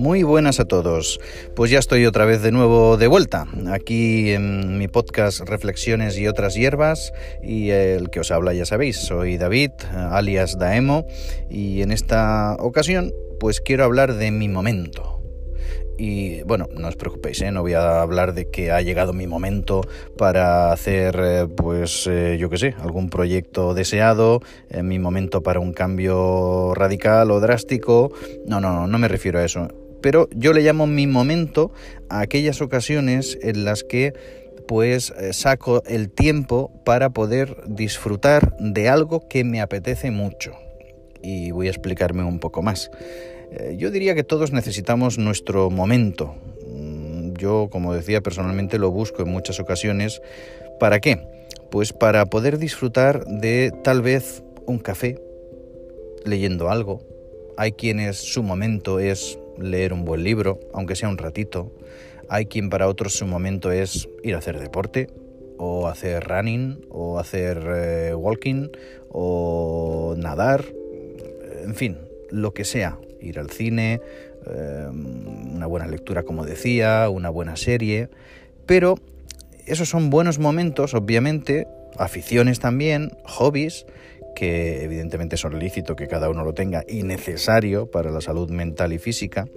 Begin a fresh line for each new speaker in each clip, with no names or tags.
Muy buenas a todos. Pues ya estoy otra vez de nuevo de vuelta, aquí en mi podcast Reflexiones y otras hierbas y el que os habla ya sabéis, soy David, alias Daemo, y en esta ocasión pues quiero hablar de mi momento. Y bueno, no os preocupéis, ¿eh? no voy a hablar de que ha llegado mi momento para hacer, eh, pues eh, yo qué sé, algún proyecto deseado, mi momento para un cambio radical o drástico. No, no, no, no me refiero a eso. Pero yo le llamo mi momento a aquellas ocasiones en las que pues saco el tiempo para poder disfrutar de algo que me apetece mucho. Y voy a explicarme un poco más. Eh, yo diría que todos necesitamos nuestro momento. Mm, yo, como decía, personalmente lo busco en muchas ocasiones. ¿Para qué? Pues para poder disfrutar de tal vez un café, leyendo algo. Hay quienes su momento es leer un buen libro, aunque sea un ratito. Hay quien para otros su momento es ir a hacer deporte, o hacer running, o hacer eh, walking, o nadar, en fin, lo que sea ir al cine, em, una buena lectura, como decía, una buena serie, pero esos son buenos momentos, obviamente, aficiones también, hobbies, que evidentemente son lícito que cada uno lo tenga y necesario para la salud mental y física,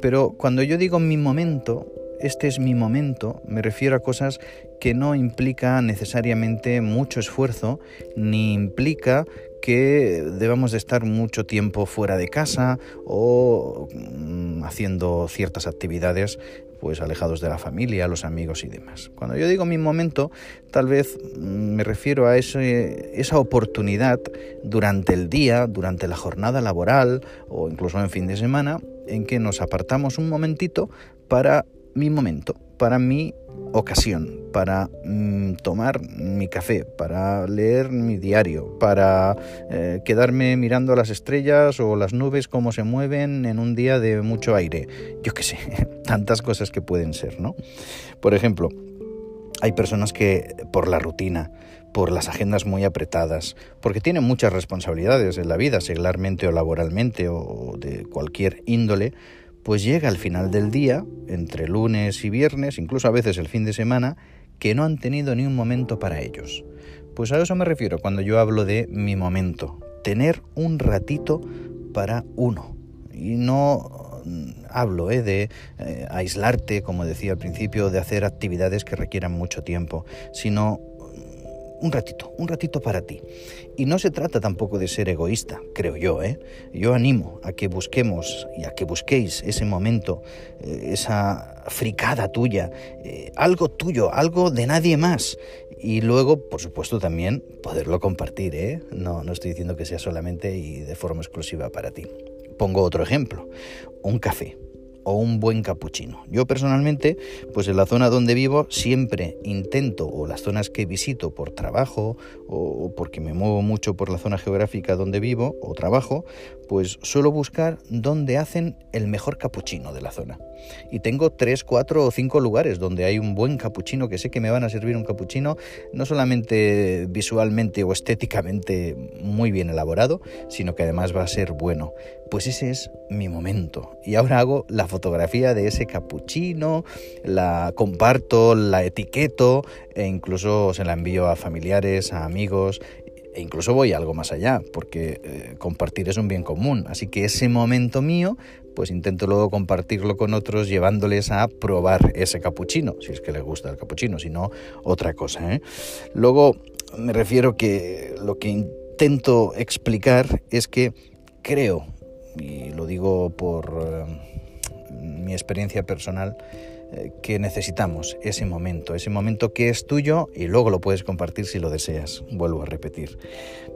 pero cuando yo digo mi momento, este es mi momento, me refiero a cosas que no implica necesariamente mucho esfuerzo, ni implica que debamos de estar mucho tiempo fuera de casa o mm, haciendo ciertas actividades pues alejados de la familia, los amigos y demás. Cuando yo digo mi momento, tal vez mm, me refiero a ese, esa oportunidad durante el día, durante la jornada laboral o incluso en fin de semana, en que nos apartamos un momentito para mi momento, para mi ocasión, para mm, tomar mi café, para leer mi diario, para eh, quedarme mirando las estrellas o las nubes cómo se mueven en un día de mucho aire. Yo qué sé, tantas cosas que pueden ser, ¿no? Por ejemplo, hay personas que por la rutina, por las agendas muy apretadas, porque tienen muchas responsabilidades en la vida, seglarmente o laboralmente o de cualquier índole, pues llega al final del día, entre lunes y viernes, incluso a veces el fin de semana, que no han tenido ni un momento para ellos. Pues a eso me refiero cuando yo hablo de mi momento, tener un ratito para uno. Y no mm, hablo eh, de eh, aislarte, como decía al principio, de hacer actividades que requieran mucho tiempo, sino un ratito, un ratito para ti. Y no se trata tampoco de ser egoísta, creo yo, ¿eh? Yo animo a que busquemos y a que busquéis ese momento, eh, esa fricada tuya, eh, algo tuyo, algo de nadie más. Y luego, por supuesto, también poderlo compartir, ¿eh? No, no estoy diciendo que sea solamente y de forma exclusiva para ti. Pongo otro ejemplo, un café o un buen capuchino. Yo personalmente, pues en la zona donde vivo siempre intento, o las zonas que visito por trabajo o porque me muevo mucho por la zona geográfica donde vivo o trabajo, pues suelo buscar dónde hacen el mejor capuchino de la zona. Y tengo tres, cuatro o cinco lugares donde hay un buen capuchino que sé que me van a servir un capuchino no solamente visualmente o estéticamente muy bien elaborado, sino que además va a ser bueno. Pues ese es mi momento. Y ahora hago la fotografía de ese capuchino, la comparto, la etiqueto e incluso se la envío a familiares, a amigos e incluso voy algo más allá, porque eh, compartir es un bien común. Así que ese momento mío, pues intento luego compartirlo con otros llevándoles a probar ese capuchino, si es que les gusta el capuchino, si no, otra cosa. ¿eh? Luego me refiero que lo que intento explicar es que creo, y lo digo por eh, mi experiencia personal, que necesitamos, ese momento, ese momento que es tuyo y luego lo puedes compartir si lo deseas, vuelvo a repetir,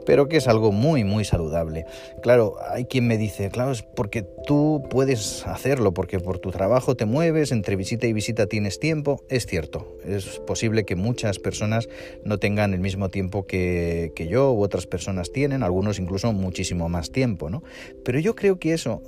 pero que es algo muy, muy saludable. Claro, hay quien me dice, claro, es porque tú puedes hacerlo, porque por tu trabajo te mueves, entre visita y visita tienes tiempo, es cierto, es posible que muchas personas no tengan el mismo tiempo que, que yo u otras personas tienen, algunos incluso muchísimo más tiempo, ¿no? Pero yo creo que eso,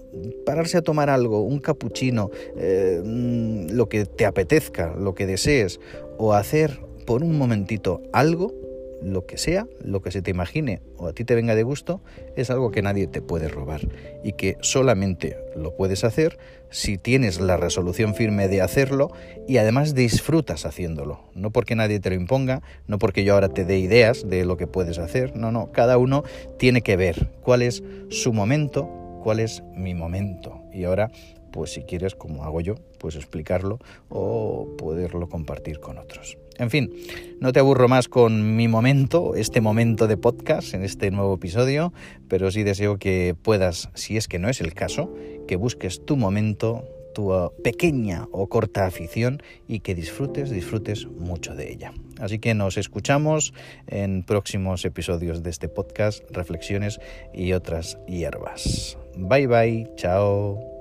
pararse a tomar algo, un capuchino, eh, mm, lo que te apetezca, lo que desees, o hacer por un momentito algo, lo que sea, lo que se te imagine o a ti te venga de gusto, es algo que nadie te puede robar y que solamente lo puedes hacer si tienes la resolución firme de hacerlo y además disfrutas haciéndolo. No porque nadie te lo imponga, no porque yo ahora te dé ideas de lo que puedes hacer, no, no, cada uno tiene que ver cuál es su momento, cuál es mi momento. Y ahora pues si quieres, como hago yo, pues explicarlo o poderlo compartir con otros. En fin, no te aburro más con mi momento, este momento de podcast en este nuevo episodio, pero sí deseo que puedas, si es que no es el caso, que busques tu momento, tu uh, pequeña o corta afición y que disfrutes, disfrutes mucho de ella. Así que nos escuchamos en próximos episodios de este podcast, reflexiones y otras hierbas. Bye bye, chao.